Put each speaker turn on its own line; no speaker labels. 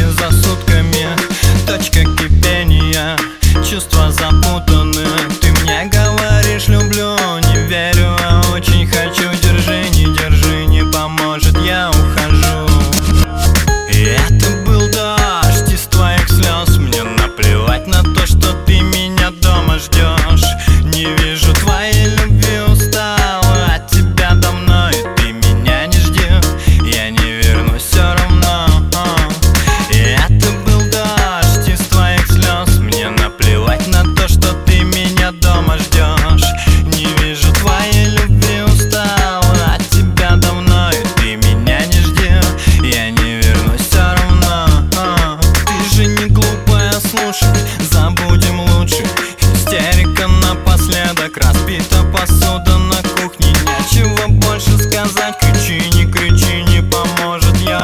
сутки за сутками Точка кипения, чувства запутаны. Ты мне говоришь люблю, не верю, а очень хочу. Держи, не держи, не поможет, я ухожу. Это был дождь из твоих слез. Мне наплевать на то, что ты меня дома ждешь. Не вижу твои As pintas passam dando